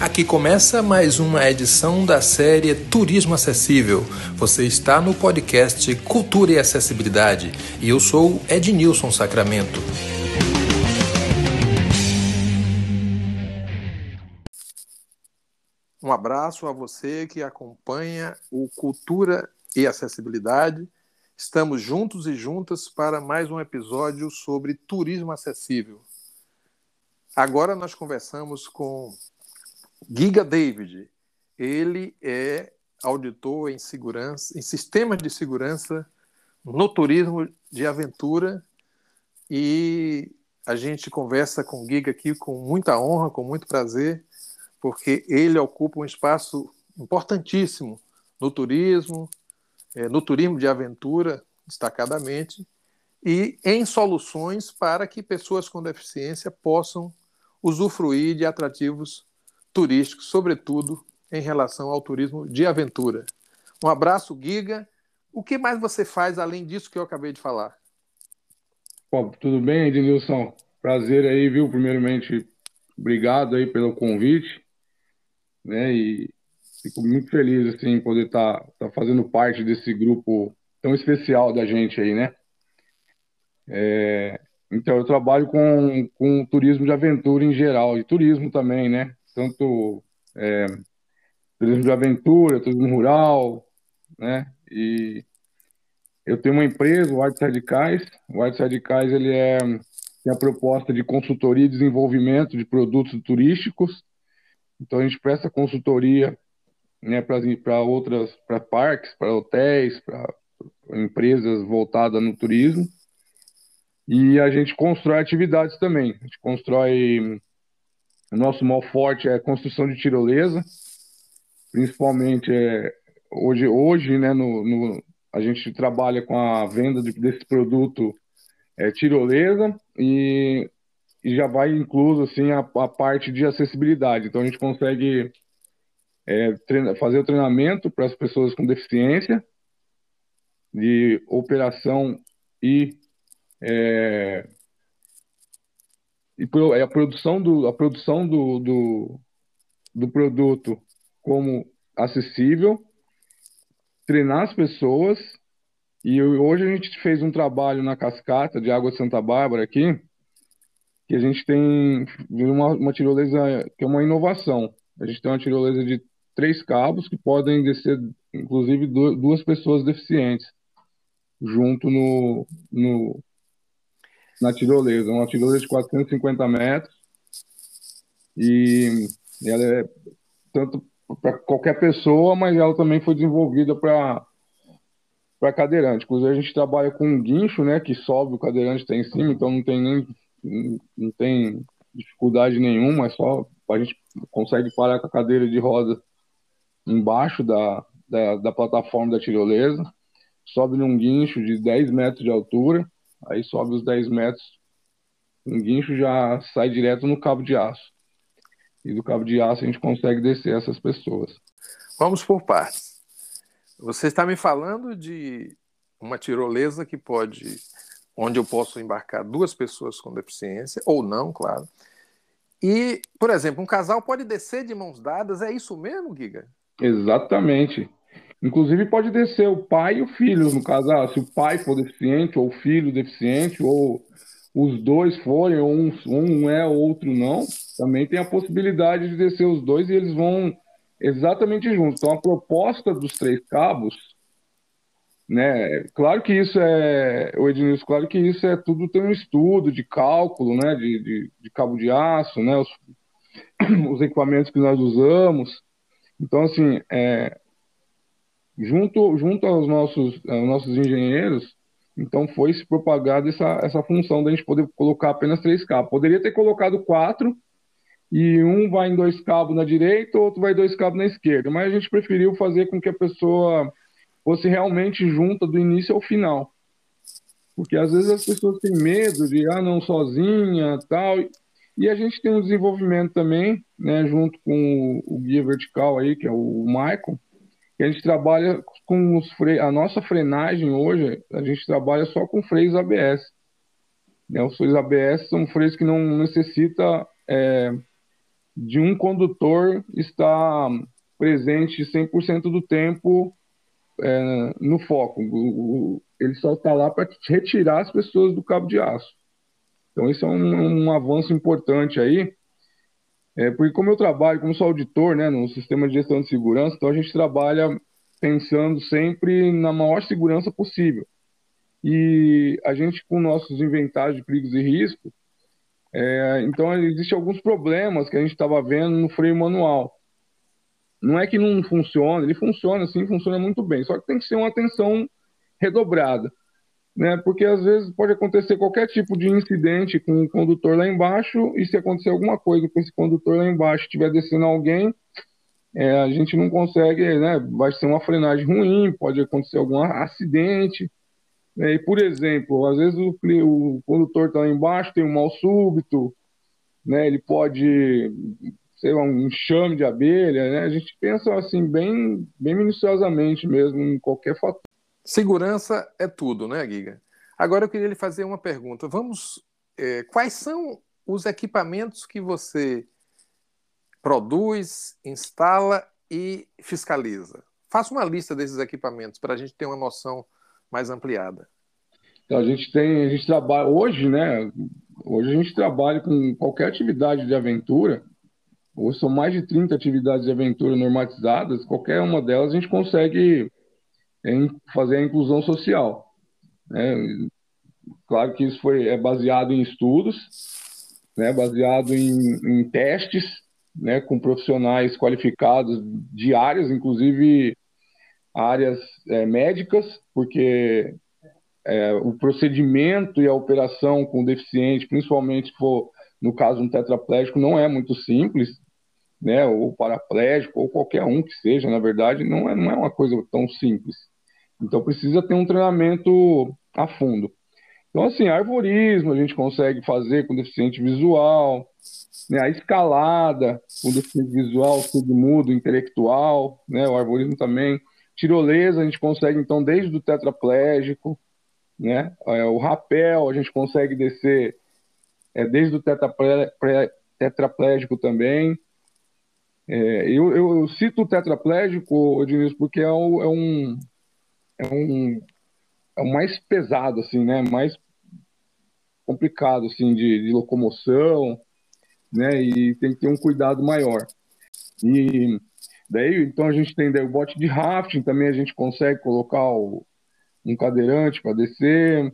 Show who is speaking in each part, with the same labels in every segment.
Speaker 1: Aqui começa mais uma edição da série Turismo Acessível. Você está no podcast Cultura e Acessibilidade e eu sou Ednilson Sacramento. Um abraço a você que acompanha o Cultura e Acessibilidade. Estamos juntos e juntas para mais um episódio sobre turismo acessível. Agora nós conversamos com Giga David. Ele é auditor em segurança, em sistemas de segurança no turismo de aventura e a gente conversa com o Giga aqui com muita honra, com muito prazer, porque ele ocupa um espaço importantíssimo no turismo, é, no turismo de aventura, destacadamente, e em soluções para que pessoas com deficiência possam usufruir de atrativos turísticos, sobretudo em relação ao turismo de aventura. Um abraço, Giga. O que mais você faz além disso que eu acabei de falar?
Speaker 2: Bom, tudo bem, Ednilson? Prazer aí, viu? Primeiramente, obrigado aí pelo convite, né? E fico muito feliz assim poder estar tá, tá fazendo parte desse grupo tão especial da gente aí, né? É, então, eu trabalho com, com turismo de aventura em geral, e turismo também, né? Tanto é, turismo de aventura, turismo rural, né? E eu tenho uma empresa, o White Radicais. O White Radicais, ele é, tem a proposta de consultoria e desenvolvimento de produtos turísticos. Então, a gente presta consultoria né, para outras, para parques, para hotéis, para empresas voltadas no turismo. E a gente constrói atividades também. A gente constrói. O nosso mal forte é construção de tirolesa, principalmente é, hoje, hoje né, no, no, a gente trabalha com a venda de, desse produto é, tirolesa e, e, já vai incluso assim, a, a, parte de acessibilidade. Então a gente consegue é, fazer o treinamento para as pessoas com deficiência de operação e é, e é a produção do a produção do, do, do produto como acessível, treinar as pessoas e hoje a gente fez um trabalho na cascata de Água de Santa Bárbara aqui, que a gente tem uma, uma tirolesa que é uma inovação. A gente tem uma tirolesa de três cabos que podem descer, inclusive, duas pessoas deficientes junto no, no, na tirolesa, uma tirolesa de 450 metros. E ela é tanto para qualquer pessoa, mas ela também foi desenvolvida para para cadeirante. Inclusive a gente trabalha com um guincho, né, que sobe o cadeirante está em cima, então não tem nem não tem dificuldade nenhuma, é só a gente consegue parar com a cadeira de roda embaixo da, da, da plataforma da tirolesa, sobe num guincho de 10 metros de altura Aí sobe os 10 metros, um guincho já sai direto no cabo de aço. E do cabo de aço a gente consegue descer essas pessoas.
Speaker 1: Vamos por partes. Você está me falando de uma tirolesa que pode, onde eu posso embarcar duas pessoas com deficiência, ou não, claro. E, por exemplo, um casal pode descer de mãos dadas, é isso mesmo, Giga?
Speaker 2: Exatamente. Inclusive pode descer o pai e o filho, no caso, ah, se o pai for deficiente, ou o filho deficiente, ou os dois forem, ou um, um é, outro não, também tem a possibilidade de descer os dois e eles vão exatamente juntos. Então a proposta dos três cabos, né? Claro que isso é, o Ednilson, claro que isso é tudo tem um estudo de cálculo, né? De, de, de cabo de aço, né? Os, os equipamentos que nós usamos. Então, assim, é, junto, junto aos nossos, aos nossos engenheiros, então foi se propagada essa, essa função da gente poder colocar apenas três cabos. Poderia ter colocado quatro, e um vai em dois cabos na direita, outro vai dois cabos na esquerda, mas a gente preferiu fazer com que a pessoa fosse realmente junta do início ao final. Porque às vezes as pessoas têm medo de, ah, não, sozinha, tal. E a gente tem um desenvolvimento também, né, junto com o, o guia vertical aí, que é o Michael, que a gente trabalha com os. A nossa frenagem hoje, a gente trabalha só com freios ABS. Né? Os freios ABS são freios que não necessita é, de um condutor estar presente 100% do tempo é, no foco. O, o, ele só está lá para retirar as pessoas do cabo de aço. Então, isso é um, um avanço importante aí, é, porque como eu trabalho, como sou auditor né, no sistema de gestão de segurança, então a gente trabalha pensando sempre na maior segurança possível. E a gente, com nossos inventários de perigos e riscos, é, então existem alguns problemas que a gente estava vendo no freio manual. Não é que não funciona, ele funciona sim, funciona muito bem, só que tem que ser uma atenção redobrada né? Porque às vezes pode acontecer qualquer tipo de incidente com o condutor lá embaixo e se acontecer alguma coisa com esse condutor lá embaixo, estiver descendo alguém, é, a gente não consegue, né? Vai ser uma frenagem ruim, pode acontecer algum acidente. Né? E por exemplo, às vezes o, o condutor está lá embaixo, tem um mal súbito, né? Ele pode sei lá, um enxame de abelha, né? A gente pensa assim bem, bem minuciosamente mesmo em qualquer fator.
Speaker 1: Segurança é tudo, né, Giga? Agora eu queria lhe fazer uma pergunta. Vamos. É, quais são os equipamentos que você produz, instala e fiscaliza? Faça uma lista desses equipamentos para a gente ter uma noção mais ampliada.
Speaker 2: Então, a gente tem, a gente trabalha hoje, né? Hoje a gente trabalha com qualquer atividade de aventura. Hoje são mais de 30 atividades de aventura normatizadas. Qualquer uma delas a gente consegue em fazer a inclusão social. Né? Claro que isso foi é baseado em estudos, né? baseado em, em testes, né? com profissionais qualificados de áreas, inclusive áreas é, médicas, porque é, o procedimento e a operação com deficiente, principalmente se for no caso um tetraplégico, não é muito simples, né? Ou paraplégico, ou qualquer um que seja, na verdade, não é, não é uma coisa tão simples. Então precisa ter um treinamento a fundo. Então, assim, arborismo a gente consegue fazer com deficiente visual, né? a escalada com deficiente visual, submudo, intelectual, né? o arborismo também. Tirolesa a gente consegue, então, desde o tetraplégico, né? É, o rapel a gente consegue descer é, desde o tetraplégico também. É, eu, eu, eu, cito o tetraplégico, Ednilson, porque é, é um é um é o mais pesado assim, né? Mais complicado assim de, de locomoção, né? E tem que ter um cuidado maior. E daí, então a gente tem daí o bote de rafting, também a gente consegue colocar o, um cadeirante para descer,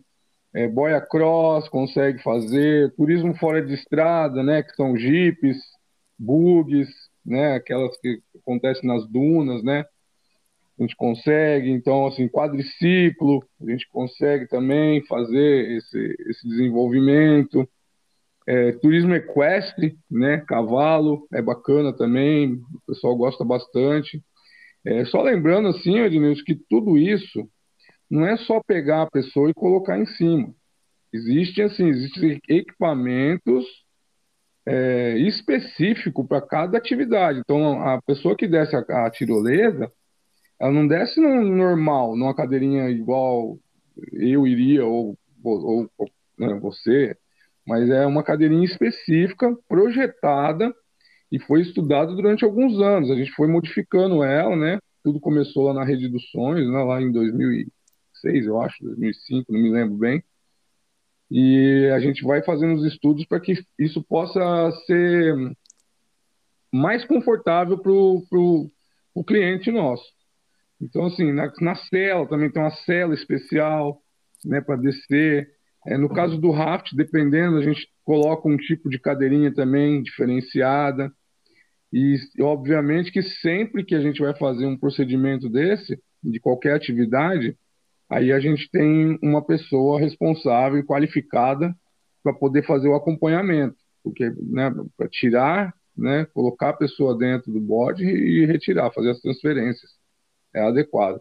Speaker 2: é, boia cross consegue fazer, turismo fora de estrada, né? Que são jipes, bugs, né? Aquelas que acontecem nas dunas, né? A gente consegue, então, assim, quadriciclo, a gente consegue também fazer esse, esse desenvolvimento. É, turismo equestre, né, cavalo, é bacana também, o pessoal gosta bastante. É, só lembrando, assim, Ednilson, que tudo isso não é só pegar a pessoa e colocar em cima. Existem, assim, existem equipamentos é, específicos para cada atividade. Então, a pessoa que desce a, a tirolesa, ela não desce no normal, numa cadeirinha igual eu iria, ou, ou, ou né, você, mas é uma cadeirinha específica, projetada e foi estudada durante alguns anos. A gente foi modificando ela, né? Tudo começou lá na Rede dos Sonhos, né? lá em 2006, eu acho, 2005, não me lembro bem. E a gente vai fazendo os estudos para que isso possa ser mais confortável para o cliente nosso. Então, assim, na, na cela também tem uma cela especial né, para descer. É, no caso do raft, dependendo, a gente coloca um tipo de cadeirinha também diferenciada. E, obviamente, que sempre que a gente vai fazer um procedimento desse, de qualquer atividade, aí a gente tem uma pessoa responsável e qualificada para poder fazer o acompanhamento. Porque, né, para tirar, né, colocar a pessoa dentro do bode e retirar, fazer as transferências é adequado.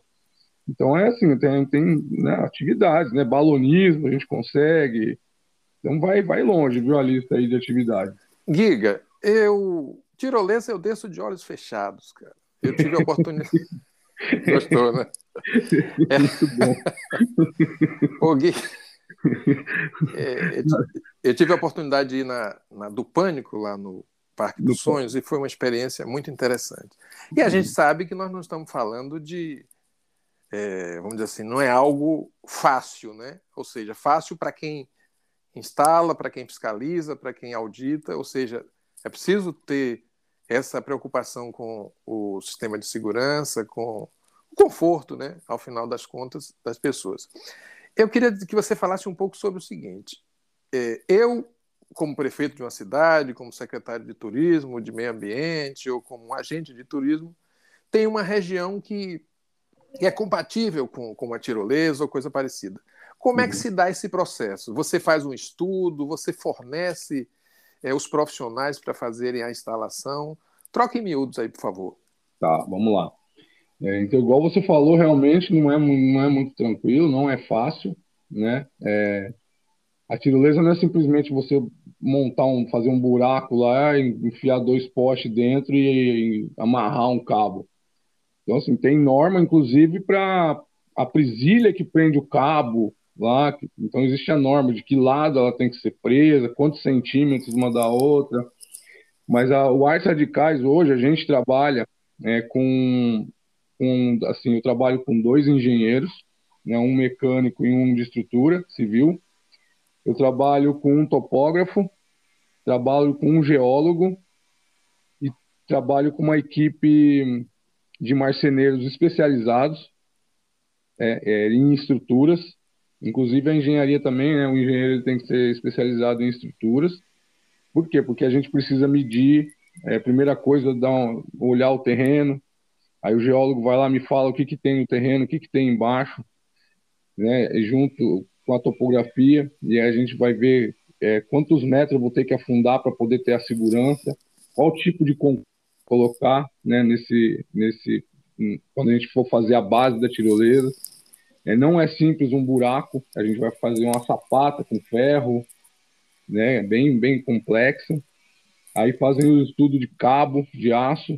Speaker 2: Então é assim, tem, tem né, atividades, né? Balonismo a gente consegue. Então vai, vai longe, viu, a lista aí de atividades.
Speaker 1: Giga, eu. Tirolesa eu desço de olhos fechados, cara. Eu tive a oportunidade. Gostou, né? É. Muito bom. Ô, Gui, é, eu tive a oportunidade de ir na, na, do Pânico, lá no, Parque dos Sonhos e foi uma experiência muito interessante. E a gente sabe que nós não estamos falando de, é, vamos dizer assim, não é algo fácil, né? Ou seja, fácil para quem instala, para quem fiscaliza, para quem audita, ou seja, é preciso ter essa preocupação com o sistema de segurança, com o conforto, né, ao final das contas, das pessoas. Eu queria que você falasse um pouco sobre o seguinte: é, eu como prefeito de uma cidade, como secretário de turismo, de meio ambiente ou como agente de turismo, tem uma região que, é compatível com, com a tirolesa ou coisa parecida. Como é que uhum. se dá esse processo? Você faz um estudo, você fornece é, os profissionais para fazerem a instalação? Troque em miúdos aí, por favor.
Speaker 2: Tá, vamos lá. É, então, igual você falou, realmente não é, não é muito tranquilo, não é fácil, né? É, a tirolesa não é simplesmente você montar um, fazer um buraco lá, enfiar dois postes dentro e, e amarrar um cabo. Então, assim, tem norma, inclusive, para a presilha que prende o cabo lá. Então, existe a norma de que lado ela tem que ser presa, quantos centímetros uma da outra. Mas a, o Artes Radicais, hoje, a gente trabalha é, com, com, assim, eu trabalho com dois engenheiros, né, um mecânico e um de estrutura civil, eu trabalho com um topógrafo, trabalho com um geólogo e trabalho com uma equipe de marceneiros especializados é, é, em estruturas. Inclusive a engenharia também, né? O engenheiro tem que ser especializado em estruturas. Por quê? Porque a gente precisa medir. É, primeira coisa, dar um, olhar o terreno. Aí o geólogo vai lá me fala o que, que tem no terreno, o que, que tem embaixo, né? Junto com a topografia, e aí a gente vai ver é, quantos metros vou ter que afundar para poder ter a segurança, qual tipo de colocar né, nesse, nesse, quando a gente for fazer a base da tirolesa. É, não é simples um buraco, a gente vai fazer uma sapata com ferro, né, bem, bem complexo. Aí fazem o estudo de cabo de aço,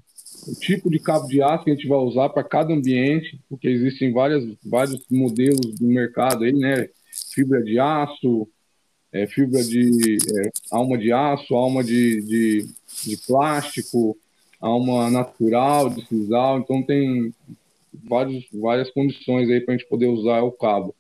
Speaker 2: o tipo de cabo de aço que a gente vai usar para cada ambiente, porque existem várias, vários modelos no mercado aí, né? Fibra de aço, é, fibra de é, alma de aço, alma de, de, de, plástico, alma natural, de sisal. Então tem vários, várias condições aí para a gente poder usar o cabo.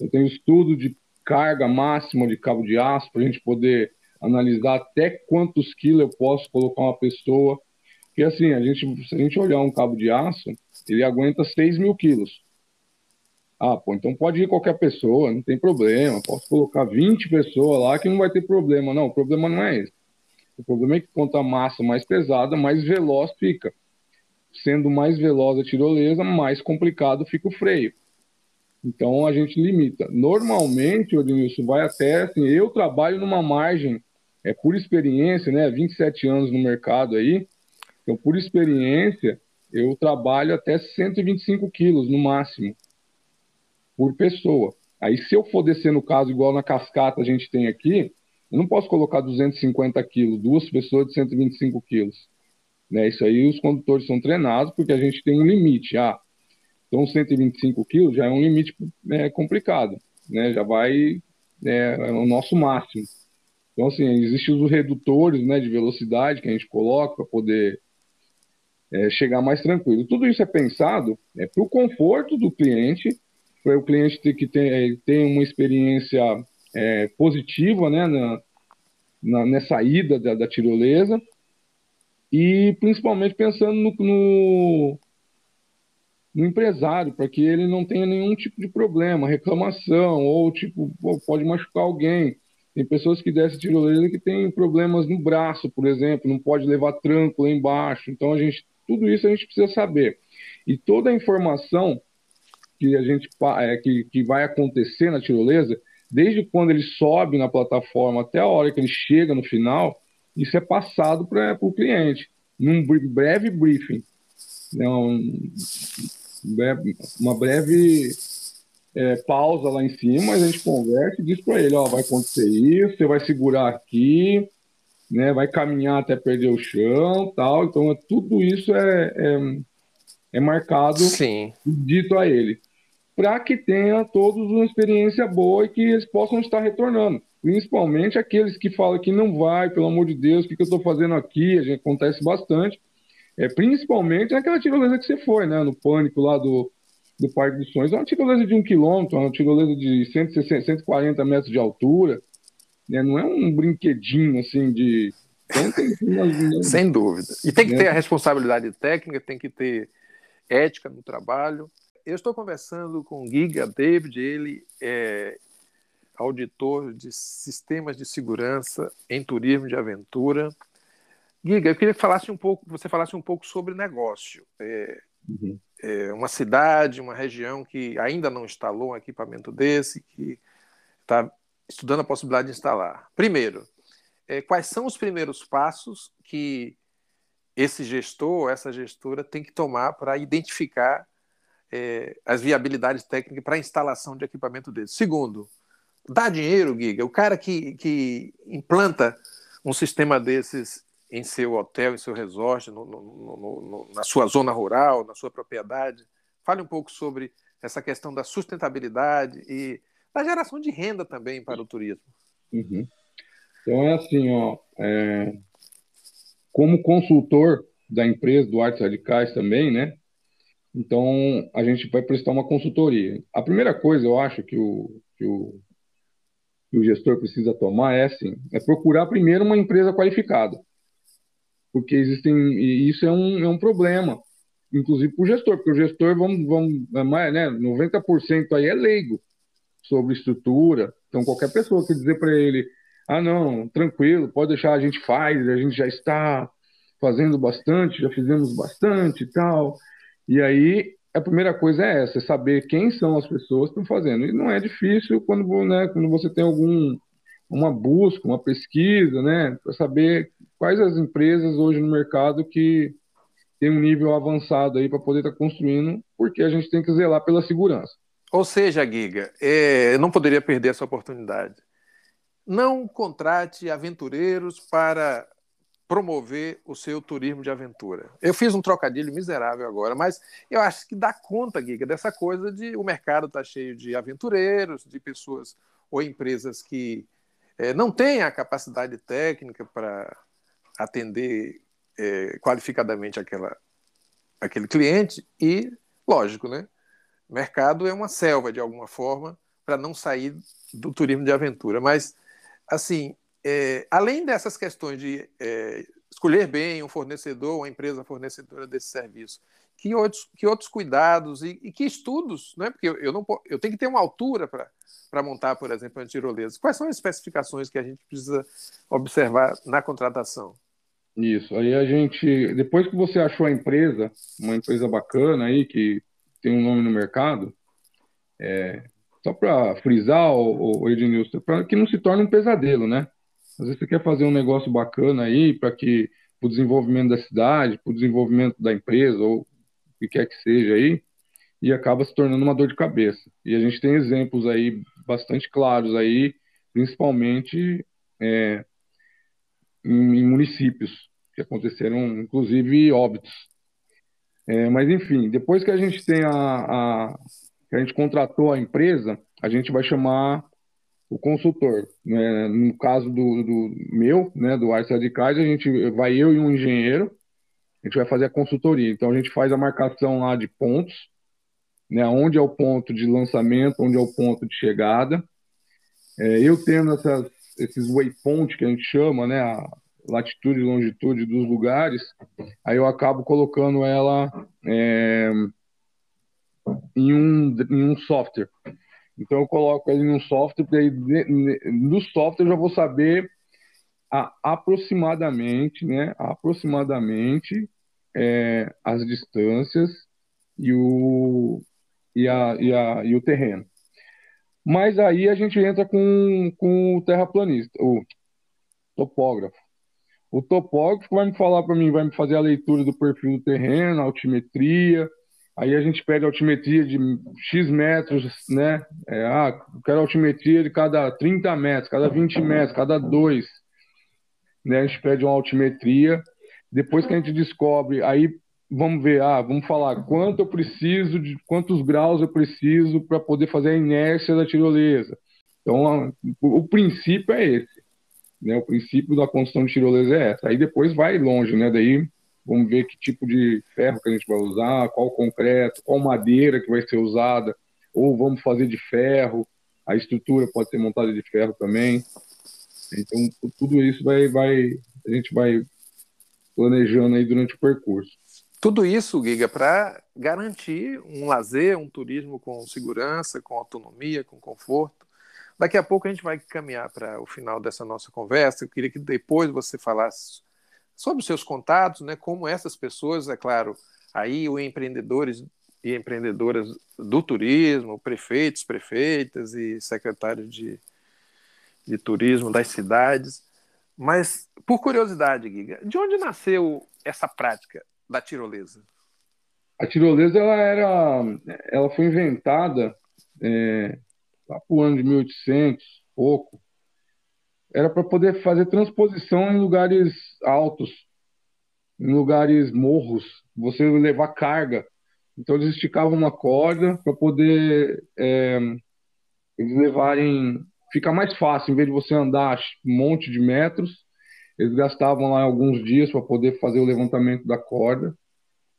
Speaker 2: Eu tenho estudo de carga máxima de cabo de aço para a gente poder analisar até quantos quilos eu posso colocar uma pessoa. Porque assim, a gente, se a gente olhar um cabo de aço, ele aguenta 6 mil quilos. Ah, pô, então pode ir qualquer pessoa, não tem problema. Posso colocar 20 pessoas lá que não vai ter problema. Não, o problema não é esse. O problema é que quanto a massa mais pesada, mais veloz fica. Sendo mais veloz a tirolesa, mais complicado fica o freio. Então a gente limita. Normalmente, Odilson, vai até assim, eu trabalho numa margem, é por experiência, né? 27 anos no mercado aí. Então, por experiência, eu trabalho até 125 quilos no máximo por pessoa. Aí, se eu for descer no caso, igual na cascata a gente tem aqui, eu não posso colocar 250 quilos, duas pessoas de 125 quilos. Né? Isso aí os condutores são treinados, porque a gente tem um limite. Ah, então 125 quilos já é um limite é, complicado, né? já vai, é, é, o nosso máximo. Então, assim, existem os redutores né, de velocidade que a gente coloca para poder é, chegar mais tranquilo. Tudo isso é pensado é, para o conforto do cliente para o cliente ter que ter, ter uma experiência é, positiva né, na, na, nessa ida da, da, tirolesa e principalmente pensando no, no, no empresário, para que ele não tenha nenhum tipo de problema, reclamação, ou tipo, pode machucar alguém. Tem pessoas que descem tirolesa que têm problemas no braço, por exemplo, não pode levar tranco lá embaixo. Então, a gente, tudo isso a gente precisa saber. E toda a informação que a gente é, que, que vai acontecer na tirolesa, desde quando ele sobe na plataforma até a hora que ele chega no final, isso é passado para o cliente, num breve briefing. Né, um, uma breve é, pausa lá em cima, a gente conversa e diz para ele, ó, vai acontecer isso, você vai segurar aqui, né, vai caminhar até perder o chão, tal. Então, é, tudo isso é, é, é marcado,
Speaker 1: Sim.
Speaker 2: dito a ele para que tenha todos uma experiência boa e que eles possam estar retornando. principalmente aqueles que falam que não vai, pelo amor de Deus, o que, que eu estou fazendo aqui? A gente acontece bastante. É, principalmente naquela tirolesa que você foi, né? No pânico lá do, do Parque dos Sonhos. É uma tirolesa de um quilômetro, uma tirolesa de 160, 140 metros de altura. Né? Não é um brinquedinho assim de. Então,
Speaker 1: tem, Sem dúvida. E tem que né? ter a responsabilidade técnica, tem que ter ética no trabalho. Eu estou conversando com o Giga David, ele é auditor de sistemas de segurança em turismo de aventura. Giga, eu queria que falasse um pouco, você falasse um pouco sobre negócio. É, uhum. é uma cidade, uma região que ainda não instalou um equipamento desse, que está estudando a possibilidade de instalar. Primeiro, é, quais são os primeiros passos que esse gestor, essa gestora tem que tomar para identificar é, as viabilidades técnicas para a instalação de equipamento desse? Segundo, dá dinheiro, Giga. O cara que, que implanta um sistema desses em seu hotel, em seu resort, no, no, no, na sua zona rural, na sua propriedade. Fale um pouco sobre essa questão da sustentabilidade e da geração de renda também para o turismo.
Speaker 2: Uhum. Então é assim, ó, é... como consultor da empresa do Artes Radicais também, né? Então a gente vai prestar uma consultoria. A primeira coisa, eu acho que o, que o que o gestor precisa tomar é assim, é procurar primeiro uma empresa qualificada. Porque existem, e isso é um, é um problema, inclusive para o gestor, porque o gestor, vamos, vamos é né, 90% aí é leigo sobre estrutura, então qualquer pessoa que dizer para ele, ah não, tranquilo, pode deixar, a gente faz, a gente já está fazendo bastante, já fizemos bastante e tal, e aí a primeira coisa é essa, é saber quem são as pessoas que estão fazendo. E não é difícil quando, né, quando você tem algum uma busca, uma pesquisa, né, para saber quais as empresas hoje no mercado que tem um nível avançado aí para poder estar tá construindo, porque a gente tem que zelar pela segurança.
Speaker 1: Ou seja, Giga, é, não poderia perder essa oportunidade. Não contrate aventureiros para promover o seu turismo de aventura. Eu fiz um trocadilho miserável agora, mas eu acho que dá conta, Giga, dessa coisa de o mercado está cheio de aventureiros, de pessoas ou empresas que é, não têm a capacidade técnica para atender é, qualificadamente aquela, aquele cliente e, lógico, né? O mercado é uma selva de alguma forma para não sair do turismo de aventura, mas assim é, além dessas questões de é, escolher bem um fornecedor, uma empresa fornecedora desse serviço, que outros, que outros cuidados e, e que estudos, né? porque eu, eu, não, eu tenho que ter uma altura para montar, por exemplo, uma tirolesa. Quais são as especificações que a gente precisa observar na contratação?
Speaker 2: Isso, aí a gente, depois que você achou a empresa, uma empresa bacana aí, que tem um nome no mercado, é, só para frisar, o, o Ednilson, para que não se torne um pesadelo, né? Às vezes você quer fazer um negócio bacana aí para que o desenvolvimento da cidade, para o desenvolvimento da empresa ou o que quer que seja aí, e acaba se tornando uma dor de cabeça. E a gente tem exemplos aí bastante claros aí, principalmente é, em, em, municípios que aconteceram, inclusive óbitos. É, mas enfim, depois que a gente tem a, a que a gente contratou a empresa, a gente vai chamar o consultor. Né? No caso do, do meu, né, do Arce Radicais, a gente vai eu e um engenheiro, a gente vai fazer a consultoria. Então a gente faz a marcação lá de pontos, né, onde é o ponto de lançamento, onde é o ponto de chegada. É, eu tendo essas, esses waypoints que a gente chama, né, a latitude e longitude dos lugares, aí eu acabo colocando ela é, em, um, em um software. Então eu coloco ele num software, e no software eu já vou saber a, aproximadamente, né, aproximadamente é, as distâncias e o, e, a, e, a, e o terreno. Mas aí a gente entra com, com o terraplanista, o topógrafo. O topógrafo vai me falar para mim, vai me fazer a leitura do perfil do terreno, altimetria, Aí a gente pede altimetria de X metros, né? É, ah, quero altimetria de cada 30 metros, cada 20 metros, cada 2. Né? A gente pede uma altimetria. Depois que a gente descobre, aí vamos ver, ah, vamos falar quanto eu preciso, de quantos graus eu preciso para poder fazer a inércia da tirolesa. Então, o, o princípio é esse. Né? O princípio da construção de tirolesa é essa. Aí depois vai longe, né? Daí vamos ver que tipo de ferro que a gente vai usar, qual concreto, qual madeira que vai ser usada, ou vamos fazer de ferro. A estrutura pode ser montada de ferro também. Então, tudo isso vai, vai, a gente vai planejando aí durante o percurso.
Speaker 1: Tudo isso, Giga, para garantir um lazer, um turismo com segurança, com autonomia, com conforto. Daqui a pouco a gente vai caminhar para o final dessa nossa conversa. Eu queria que depois você falasse sobre os seus contatos, né, como essas pessoas, é claro, aí os empreendedores e empreendedoras do turismo, prefeitos, prefeitas e secretários de, de turismo das cidades. Mas, por curiosidade, Giga, de onde nasceu essa prática da tirolesa?
Speaker 2: A tirolesa ela era, ela foi inventada é, lá para o ano de 1800, pouco. Era para poder fazer transposição em lugares altos, em lugares morros, você levar carga. Então eles esticavam uma corda para poder é, eles levarem, ficar mais fácil, em vez de você andar um monte de metros, eles gastavam lá alguns dias para poder fazer o levantamento da corda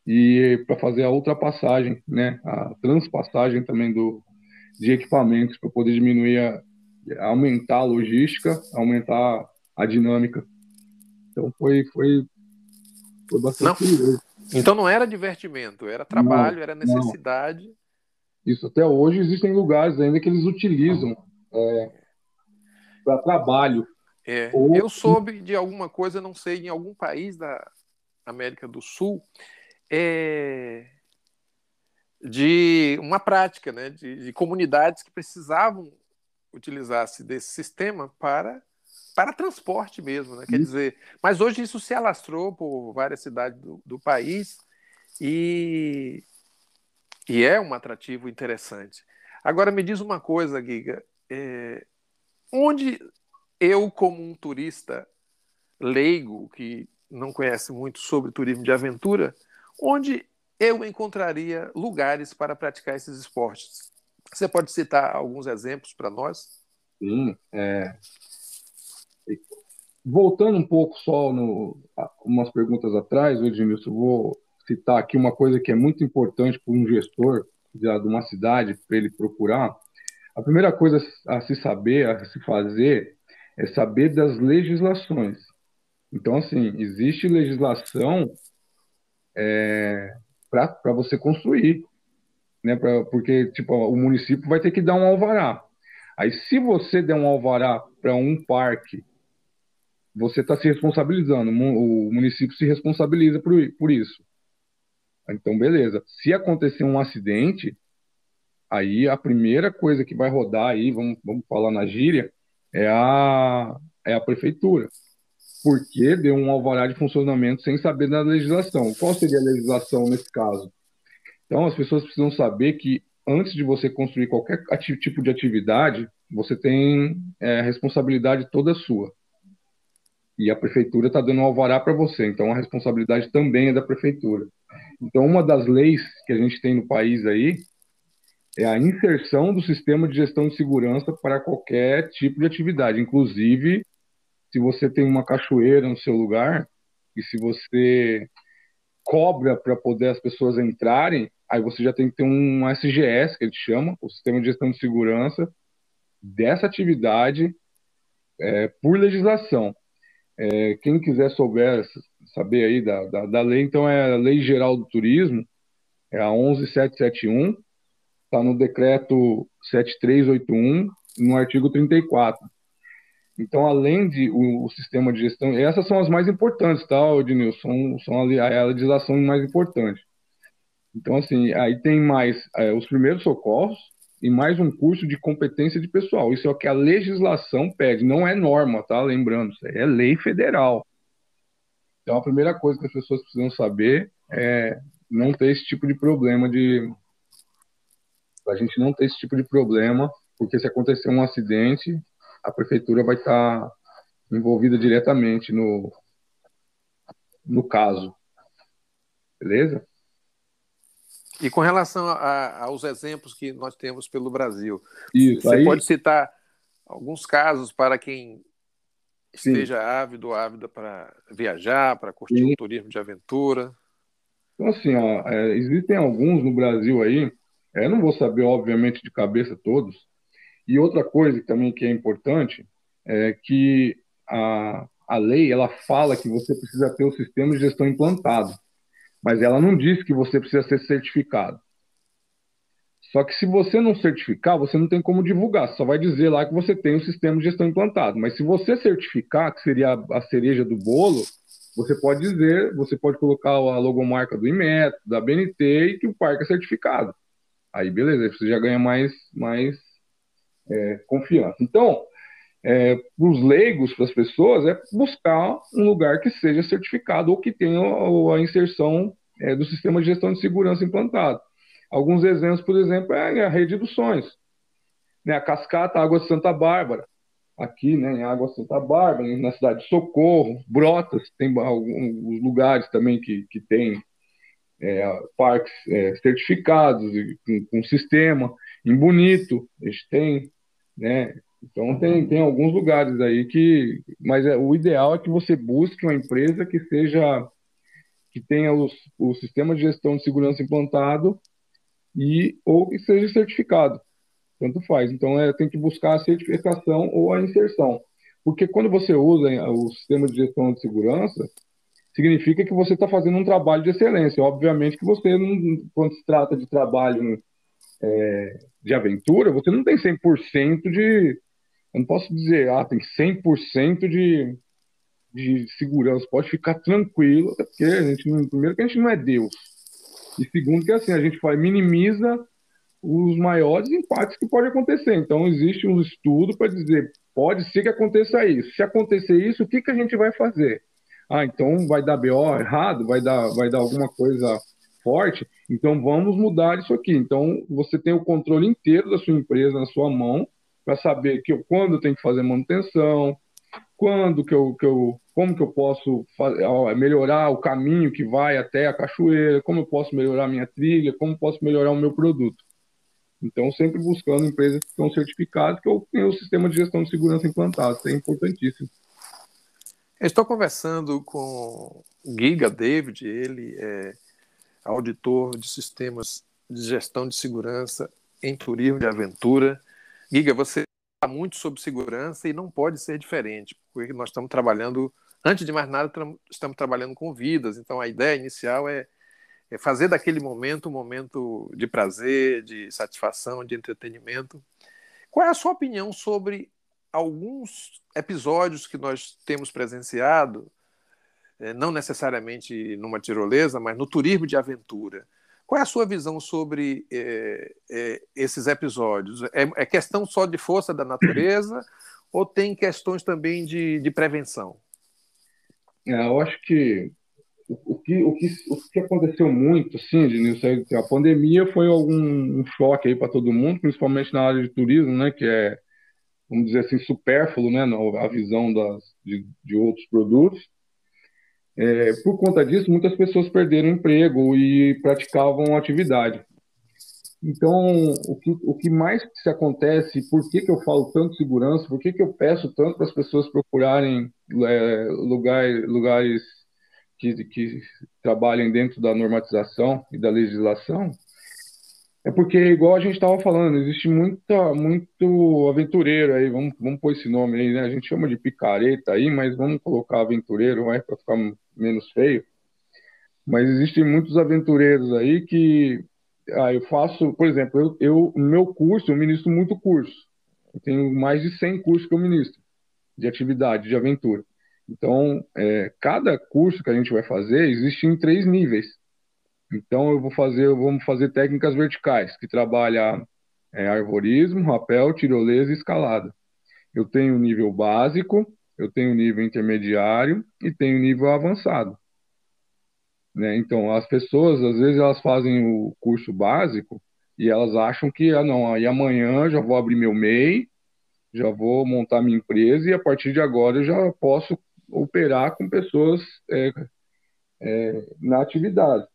Speaker 2: e para fazer a ultrapassagem, né, a transpassagem também do, de equipamentos para poder diminuir, a, aumentar a logística, aumentar a dinâmica. Então foi foi, foi bastante.
Speaker 1: Não. Então não era divertimento, era trabalho, não, era necessidade.
Speaker 2: Não. Isso até hoje existem lugares ainda que eles utilizam é, para trabalho
Speaker 1: é, Ou... Eu soube de alguma coisa, não sei, em algum país da América do Sul, é, de uma prática, né, de, de comunidades que precisavam utilizar-se desse sistema para para transporte mesmo, né? quer dizer, mas hoje isso se alastrou por várias cidades do, do país e, e é um atrativo interessante. Agora me diz uma coisa, Giga, é, onde eu, como um turista leigo, que não conhece muito sobre turismo de aventura, onde eu encontraria lugares para praticar esses esportes? Você pode citar alguns exemplos para nós?
Speaker 2: Sim. É... Voltando um pouco só no umas perguntas atrás, Edmilson, vou citar aqui uma coisa que é muito importante para um gestor de uma cidade, para ele procurar. A primeira coisa a se saber, a se fazer, é saber das legislações. Então, assim, existe legislação é, para você construir, né? Pra, porque, tipo, o município vai ter que dar um alvará. Aí, se você der um alvará para um parque, você está se responsabilizando, o município se responsabiliza por, por isso. Então, beleza. Se acontecer um acidente, aí a primeira coisa que vai rodar aí, vamos, vamos falar na gíria, é a, é a prefeitura, porque deu um alvará de funcionamento sem saber da legislação. Qual seria a legislação nesse caso? Então, as pessoas precisam saber que antes de você construir qualquer tipo de atividade, você tem é, responsabilidade toda sua. E a prefeitura está dando um alvará para você, então a responsabilidade também é da prefeitura. Então, uma das leis que a gente tem no país aí é a inserção do sistema de gestão de segurança para qualquer tipo de atividade, inclusive se você tem uma cachoeira no seu lugar e se você cobra para poder as pessoas entrarem, aí você já tem que ter um SGS, que a gente chama, o Sistema de Gestão de Segurança, dessa atividade é, por legislação. É, quem quiser souber saber aí da, da, da, lei, então é a Lei Geral do Turismo, é a 11771, está no decreto 7381, no artigo 34. Então, além de o, o, sistema de gestão, essas são as mais importantes, tá, Ednilson? São, são a, a legislação mais importante. Então, assim, aí tem mais é, os primeiros socorros e mais um curso de competência de pessoal. Isso é o que a legislação pede, não é norma, tá? Lembrando, é lei federal. Então, a primeira coisa que as pessoas precisam saber é não ter esse tipo de problema de a gente não ter esse tipo de problema, porque se acontecer um acidente, a prefeitura vai estar tá envolvida diretamente no, no caso. Beleza?
Speaker 1: E com relação a, aos exemplos que nós temos pelo Brasil, Isso, você aí... pode citar alguns casos para quem esteja Sim. ávido ou ávida para viajar, para curtir Sim. um turismo de aventura?
Speaker 2: Então, assim, ó, é, existem alguns no Brasil aí, é, não vou saber, obviamente, de cabeça todos. E outra coisa também que é importante é que a, a lei ela fala que você precisa ter o sistema de gestão implantado, mas ela não diz que você precisa ser certificado. Só que se você não certificar, você não tem como divulgar, só vai dizer lá que você tem o sistema de gestão implantado. Mas se você certificar, que seria a cereja do bolo, você pode dizer, você pode colocar a logomarca do Inmetro, da BNT e que o parque é certificado. Aí beleza, você já ganha mais, mais é, confiança. Então, é, para os leigos, para as pessoas, é buscar um lugar que seja certificado ou que tenha a inserção é, do sistema de gestão de segurança implantado. Alguns exemplos, por exemplo, é a Rede dos Sonhos, né, a Cascata Água de Santa Bárbara, aqui né, em Água Santa Bárbara, na cidade de Socorro, Brotas, tem alguns lugares também que, que tem é, parques é, certificados com, com sistema. Em Bonito, gente tem, né? Então tem, tem alguns lugares aí que, mas é, o ideal é que você busque uma empresa que seja que tenha os, o sistema de gestão de segurança implantado e ou que seja certificado. Tanto faz. Então é, tem que buscar a certificação ou a inserção. Porque quando você usa o sistema de gestão de segurança, significa que você está fazendo um trabalho de excelência. Obviamente que você, não, quando se trata de trabalho é, de aventura, você não tem 100% de. Eu não posso dizer, ah, tem 100% de, de segurança. Pode ficar tranquilo, porque a gente, primeiro, que a gente não é Deus. E segundo, que assim, a gente faz, minimiza os maiores impactos que pode acontecer. Então, existe um estudo para dizer, pode ser que aconteça isso. Se acontecer isso, o que, que a gente vai fazer? Ah, então vai dar BO errado, vai dar, vai dar alguma coisa forte, então vamos mudar isso aqui. Então, você tem o controle inteiro da sua empresa na sua mão para saber que quando tem que fazer manutenção, quando que eu, que eu como que eu posso fazer, melhorar o caminho que vai até a cachoeira, como eu posso melhorar a minha trilha, como posso melhorar o meu produto. Então, sempre buscando empresas que estão certificadas, que eu tenho o sistema de gestão de segurança implantado, isso é importantíssimo.
Speaker 1: Estou conversando com Giga David, ele é auditor de sistemas de gestão de segurança em turismo de aventura. Giga, você muito sobre segurança e não pode ser diferente, porque nós estamos trabalhando Antes de mais nada, estamos trabalhando com vidas, então a ideia inicial é, é fazer daquele momento um momento de prazer, de satisfação, de entretenimento. Qual é a sua opinião sobre alguns episódios que nós temos presenciado, é, não necessariamente numa tirolesa, mas no turismo de aventura? Qual é a sua visão sobre é, é, esses episódios? É, é, questão só de força da natureza ou tem questões também de, de prevenção?
Speaker 2: É, eu acho que o, o, que, o, que, o que aconteceu muito, assim, Denilson, a pandemia foi algum um choque aí para todo mundo, principalmente na área de turismo, né, que é, vamos dizer assim, supérfluo, né, a visão das, de, de outros produtos. É, por conta disso, muitas pessoas perderam emprego e praticavam atividade. Então, o que, o que mais se acontece, por que, que eu falo tanto segurança, por que, que eu peço tanto para as pessoas procurarem é, lugar, lugares que, que trabalhem dentro da normatização e da legislação, é porque, igual a gente estava falando, existe muita, muito aventureiro aí, vamos, vamos pôr esse nome aí, né? A gente chama de picareta aí, mas vamos colocar aventureiro, vai, para ficar menos feio. Mas existem muitos aventureiros aí que ah, eu faço, por exemplo, eu, meu curso, eu ministro muito curso. Eu tenho mais de 100 cursos que eu ministro, de atividade, de aventura. Então, é, cada curso que a gente vai fazer existe em três níveis. Então, eu vou fazer, vamos fazer técnicas verticais, que trabalha é, arvorismo, rapel, tirolesa e escalada. Eu tenho o nível básico, eu tenho nível intermediário e tenho nível avançado. Né? Então, as pessoas, às vezes, elas fazem o curso básico e elas acham que, ah, não, aí amanhã já vou abrir meu MEI, já vou montar minha empresa e a partir de agora eu já posso operar com pessoas é, é, na atividade.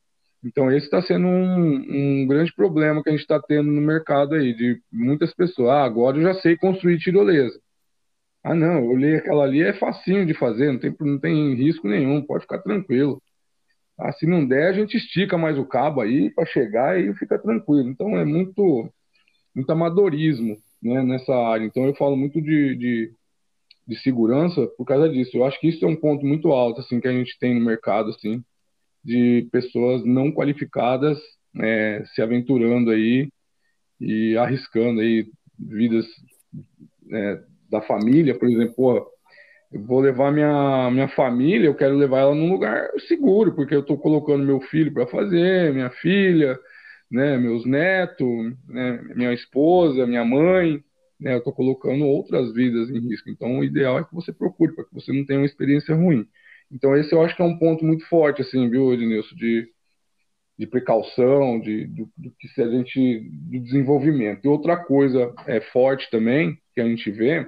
Speaker 2: Então, esse está sendo um, um, grande problema que a gente está tendo no mercado aí, de muitas pessoas. Ah, agora eu já sei construir tirolesa. Ah, não, eu olhei aquela ali, é facinho de fazer, não tem, não tem risco nenhum, pode ficar tranquilo. Ah, se não der, a gente estica mais o cabo aí para chegar e fica tranquilo. Então, é muito, muito amadorismo né, nessa área. Então, eu falo muito de, de, de segurança por causa disso. Eu acho que isso é um ponto muito alto assim que a gente tem no mercado, assim, de pessoas não qualificadas é, se aventurando aí e arriscando aí vidas é, da família, por exemplo, pô, eu vou levar minha, minha família, eu quero levar ela num lugar seguro, porque eu estou colocando meu filho para fazer, minha filha, né, meus netos, né, minha esposa, minha mãe, né, eu estou colocando outras vidas em risco. Então, o ideal é que você procure, para que você não tenha uma experiência ruim. Então, esse eu acho que é um ponto muito forte, assim, viu, Ednilson, de, de precaução, de, do, do, que se a gente, do desenvolvimento. E outra coisa é forte também, que a gente vê,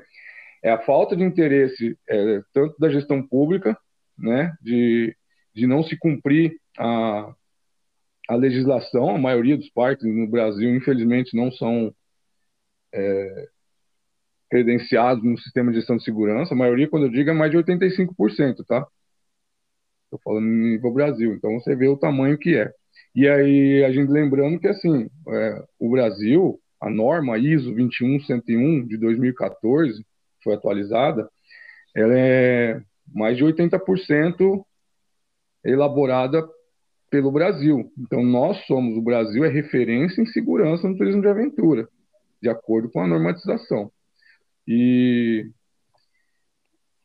Speaker 2: é a falta de interesse é, tanto da gestão pública, né, de, de não se cumprir a, a legislação, a maioria dos parques no Brasil, infelizmente, não são é, credenciados no sistema de gestão de segurança. A maioria, quando eu digo, é mais de 85%, tá? Estou falando em nível Brasil, então você vê o tamanho que é. E aí, a gente lembrando que, assim, é, o Brasil, a norma ISO 21101 de 2014, foi atualizada, ela é mais de 80% elaborada pelo Brasil. Então, nós somos, o Brasil é referência em segurança no turismo de aventura, de acordo com a normatização. E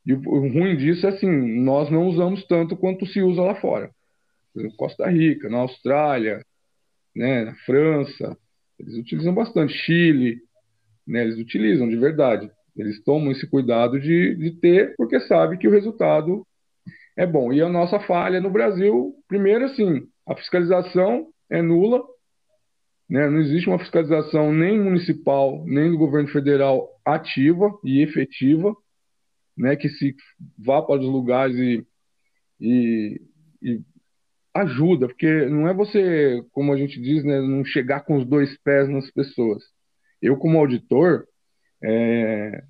Speaker 2: e o ruim disso é assim, nós não usamos tanto quanto se usa lá fora. Por exemplo, Costa Rica, na Austrália, né, na França, eles utilizam bastante. Chile, né, eles utilizam de verdade. Eles tomam esse cuidado de, de ter, porque sabe que o resultado é bom. E a nossa falha no Brasil, primeiro assim, a fiscalização é nula, né? não existe uma fiscalização nem municipal, nem do governo federal ativa e efetiva né, que se vá para os lugares e, e, e, ajuda, porque não é você, como a gente diz, né, não chegar com os dois pés nas pessoas. Eu, como auditor, é,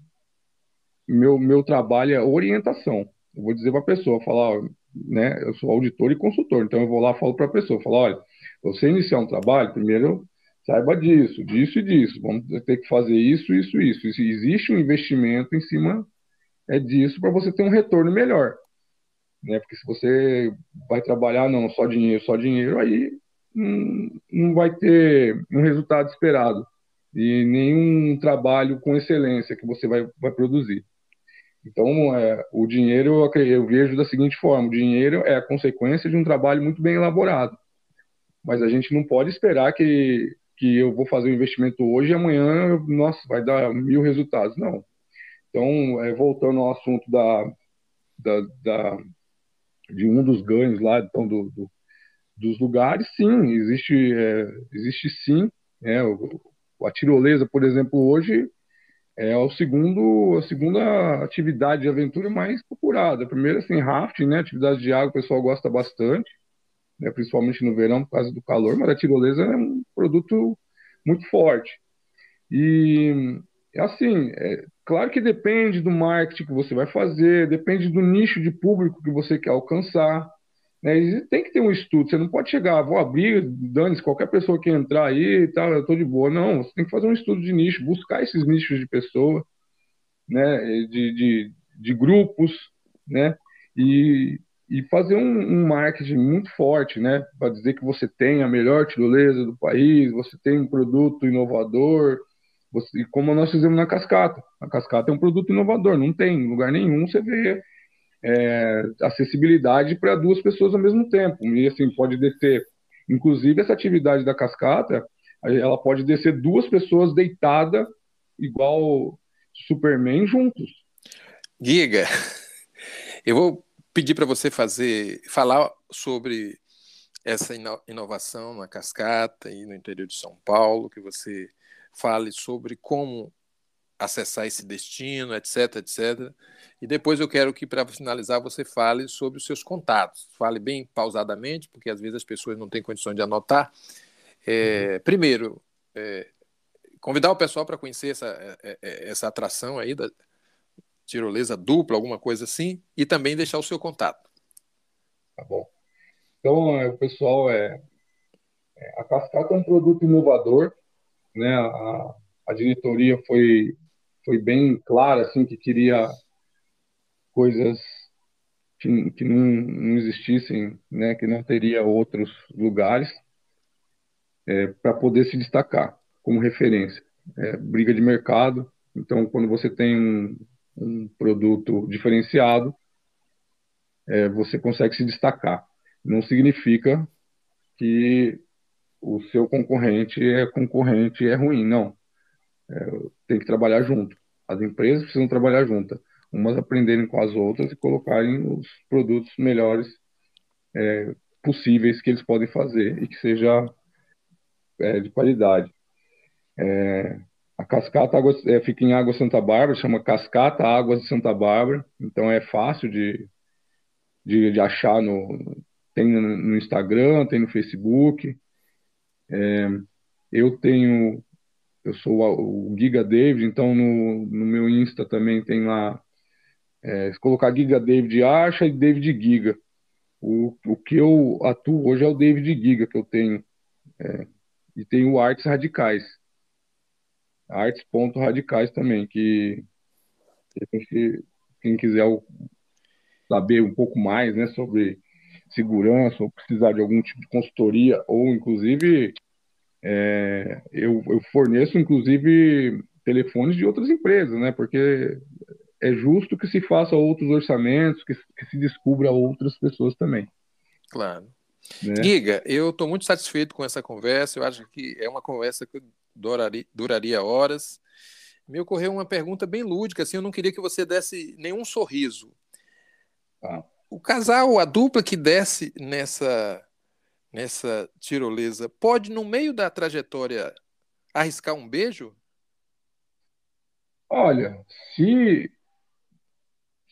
Speaker 2: meu, meu trabalho é orientação. Eu vou dizer para a pessoa, falar, né, eu sou auditor e consultor, então eu vou lá e falo para a pessoa, falar, olha, você iniciar um trabalho, primeiro saiba disso, disso e disso, vamos ter que fazer isso, isso, isso. Se existe um investimento em cima é disso para você ter um retorno melhor. Né? Porque se você vai trabalhar, não, só dinheiro, só dinheiro, aí não, não vai ter um resultado esperado e nenhum trabalho com excelência que você vai, vai produzir. Então, é, o dinheiro eu, eu vejo da seguinte forma: o dinheiro é a consequência de um trabalho muito bem elaborado. Mas a gente não pode esperar que, que eu vou fazer o um investimento hoje e amanhã, nossa, vai dar mil resultados. Não. Então, é, voltando ao assunto da, da, da, de um dos ganhos lá então, do, do dos lugares, sim, existe, é, existe sim. É, a tirolesa, por exemplo, hoje é o segundo, a segunda atividade de aventura mais procurada. A primeira, assim, rafting, né, atividade de água, o pessoal gosta bastante, né, principalmente no verão por causa do calor, mas a tirolesa é um produto muito forte. E, assim, é, Claro que depende do marketing que você vai fazer, depende do nicho de público que você quer alcançar. Né? tem que ter um estudo. Você não pode chegar, vou abrir, dane-se, qualquer pessoa que entrar aí, tá, eu estou de boa. Não, você tem que fazer um estudo de nicho, buscar esses nichos de pessoa, né? de, de, de grupos, né? e, e fazer um, um, marketing muito forte, né? Para dizer que você tem a melhor tirolesa do país, você tem um produto inovador, você, como nós fizemos na cascata. A cascata é um produto inovador, não tem em lugar nenhum você vê é, acessibilidade para duas pessoas ao mesmo tempo. E assim, pode descer. Inclusive, essa atividade da cascata, ela pode descer duas pessoas deitadas, igual Superman, juntos.
Speaker 1: Giga, eu vou pedir para você fazer, falar sobre essa inovação na cascata e no interior de São Paulo, que você fale sobre como acessar esse destino, etc, etc. E depois eu quero que, para finalizar, você fale sobre os seus contatos. Fale bem pausadamente, porque às vezes as pessoas não têm condições de anotar. É, uhum. primeiro, é, convidar o pessoal para conhecer essa, é, é, essa atração aí da tirolesa dupla, alguma coisa assim, e também deixar o seu contato.
Speaker 2: Tá bom. Então, é, o pessoal, é, a Cascata é um produto inovador, né? A, a diretoria foi, foi bem clara, assim, que queria coisas que, que não, não existissem, né, que não teria outros lugares é, para poder se destacar como referência. É, briga de mercado, então quando você tem um, um produto diferenciado, é, você consegue se destacar. Não significa que o seu concorrente é concorrente é ruim, não. Tem que trabalhar junto. As empresas precisam trabalhar juntas umas aprenderem com as outras e colocarem os produtos melhores é, possíveis que eles podem fazer e que seja é, de qualidade. É, a cascata água, é, fica em Água Santa Bárbara, chama Cascata Águas de Santa Bárbara, então é fácil de, de, de achar no tem no Instagram, tem no Facebook. É, eu tenho eu sou o Giga David, então no, no meu Insta também tem lá é, se colocar Giga David acha e David Giga. O, o que eu atuo hoje é o David Giga que eu tenho. É, e tenho Artes Radicais. Artes.radicais também, que, que quem quiser saber um pouco mais né, sobre segurança ou precisar de algum tipo de consultoria, ou inclusive é, eu, eu forneço inclusive telefones de outras empresas, né? Porque é justo que se faça outros orçamentos, que, que se descubra outras pessoas também.
Speaker 1: Claro. Né? Giga, eu estou muito satisfeito com essa conversa. Eu acho que é uma conversa que duraria, duraria horas. Me ocorreu uma pergunta bem lúdica, assim, eu não queria que você desse nenhum sorriso. Ah. O casal, a dupla que desce nessa nessa tirolesa, pode no meio da trajetória arriscar um beijo?
Speaker 2: Olha, se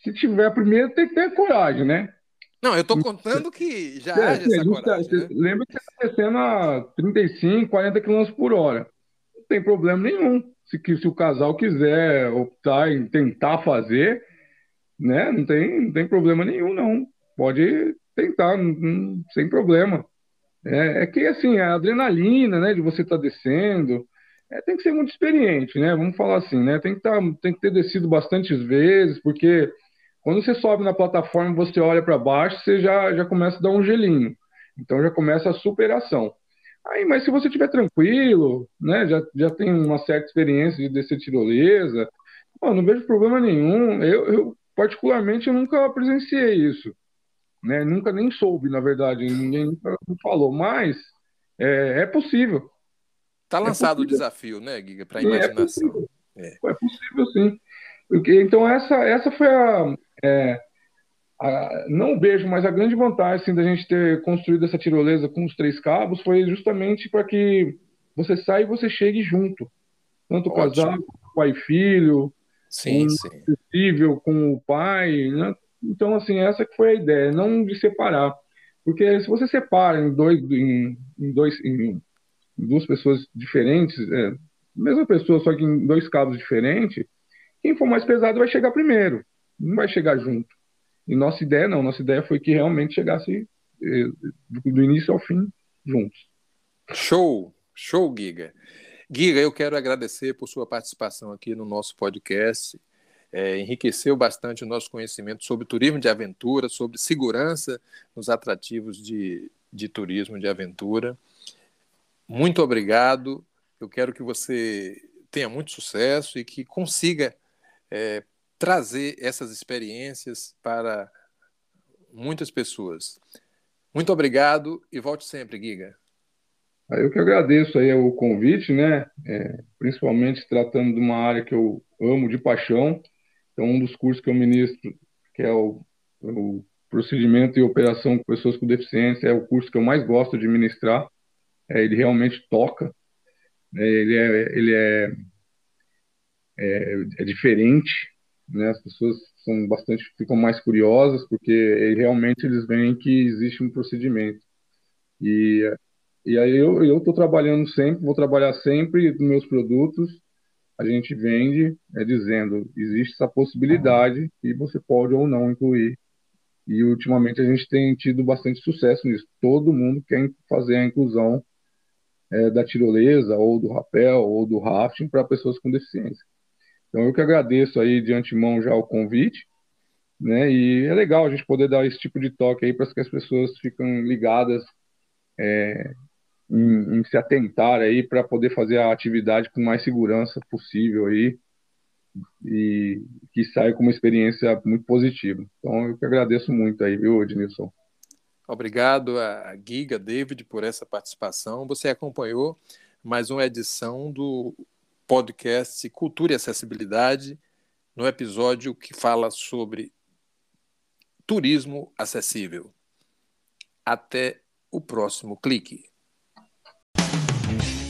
Speaker 2: se tiver primeiro, tem que ter coragem, né?
Speaker 1: Não, eu estou contando que já é, haja essa coragem. Né?
Speaker 2: Lembra que você está descendo a 35, 40 km por hora. Não tem problema nenhum. Se, se o casal quiser optar em tentar fazer, né? Não tem, não tem problema nenhum, não. Pode tentar, não, não, sem problema. É, é, que assim, a adrenalina, né, de você estar tá descendo, é, tem que ser muito experiente, né? Vamos falar assim, né? Tem que, tá, tem que ter descido bastantes vezes, porque quando você sobe na plataforma, você olha para baixo, você já, já começa a dar um gelinho. Então já começa a superação. Aí, mas se você estiver tranquilo, né, já, já tem uma certa experiência de descer tirolesa, não vejo problema nenhum. Eu, eu, particularmente, eu nunca presenciei isso. Né? Nunca nem soube, na verdade, ninguém nunca falou, mas é, é possível.
Speaker 1: Está lançado é o desafio, né, Giga, para a imaginação.
Speaker 2: É possível. é possível, sim. Então, essa, essa foi a, é, a, não vejo, mas a grande vantagem assim, da gente ter construído essa tirolesa com os três cabos foi justamente para que você saia e você chegue junto. Tanto o casal, pai e filho,
Speaker 1: sim,
Speaker 2: sim. possível com o pai. Né? Então, assim, essa que foi a ideia, não de separar. Porque se você separa em dois, em, em dois, em, duas pessoas diferentes, é, mesma pessoa, só que em dois cabos diferentes, quem for mais pesado vai chegar primeiro, não vai chegar junto. E nossa ideia não, nossa ideia foi que realmente chegasse eh, do início ao fim juntos.
Speaker 1: Show, show, Giga. Giga, eu quero agradecer por sua participação aqui no nosso podcast. É, enriqueceu bastante o nosso conhecimento sobre turismo de aventura, sobre segurança nos atrativos de, de turismo de aventura. Muito obrigado. Eu quero que você tenha muito sucesso e que consiga é, trazer essas experiências para muitas pessoas. Muito obrigado e volte sempre, Giga.
Speaker 2: Eu que agradeço aí o convite, né? É, principalmente tratando de uma área que eu amo de paixão. Então, um dos cursos que eu ministro, que é o, o procedimento e operação com pessoas com deficiência, é o curso que eu mais gosto de ministrar. É, ele realmente toca. É, ele é, ele é é, é diferente, né? As pessoas são bastante ficam mais curiosas porque realmente eles veem que existe um procedimento. E e aí eu eu estou trabalhando sempre, vou trabalhar sempre nos meus produtos. A gente vende é, dizendo existe essa possibilidade e você pode ou não incluir. E ultimamente a gente tem tido bastante sucesso nisso. Todo mundo quer fazer a inclusão é, da tirolesa ou do rapel ou do rafting para pessoas com deficiência. Então eu que agradeço aí de antemão já o convite, né? E é legal a gente poder dar esse tipo de toque aí para que as pessoas fiquem ligadas é, em, em, se atentar aí para poder fazer a atividade com mais segurança possível aí e que saia com uma experiência muito positiva. Então eu que agradeço muito aí, viu, Ednilson?
Speaker 1: Obrigado a Giga, David, por essa participação. Você acompanhou mais uma edição do podcast Cultura e Acessibilidade, no episódio que fala sobre turismo acessível. Até o próximo clique.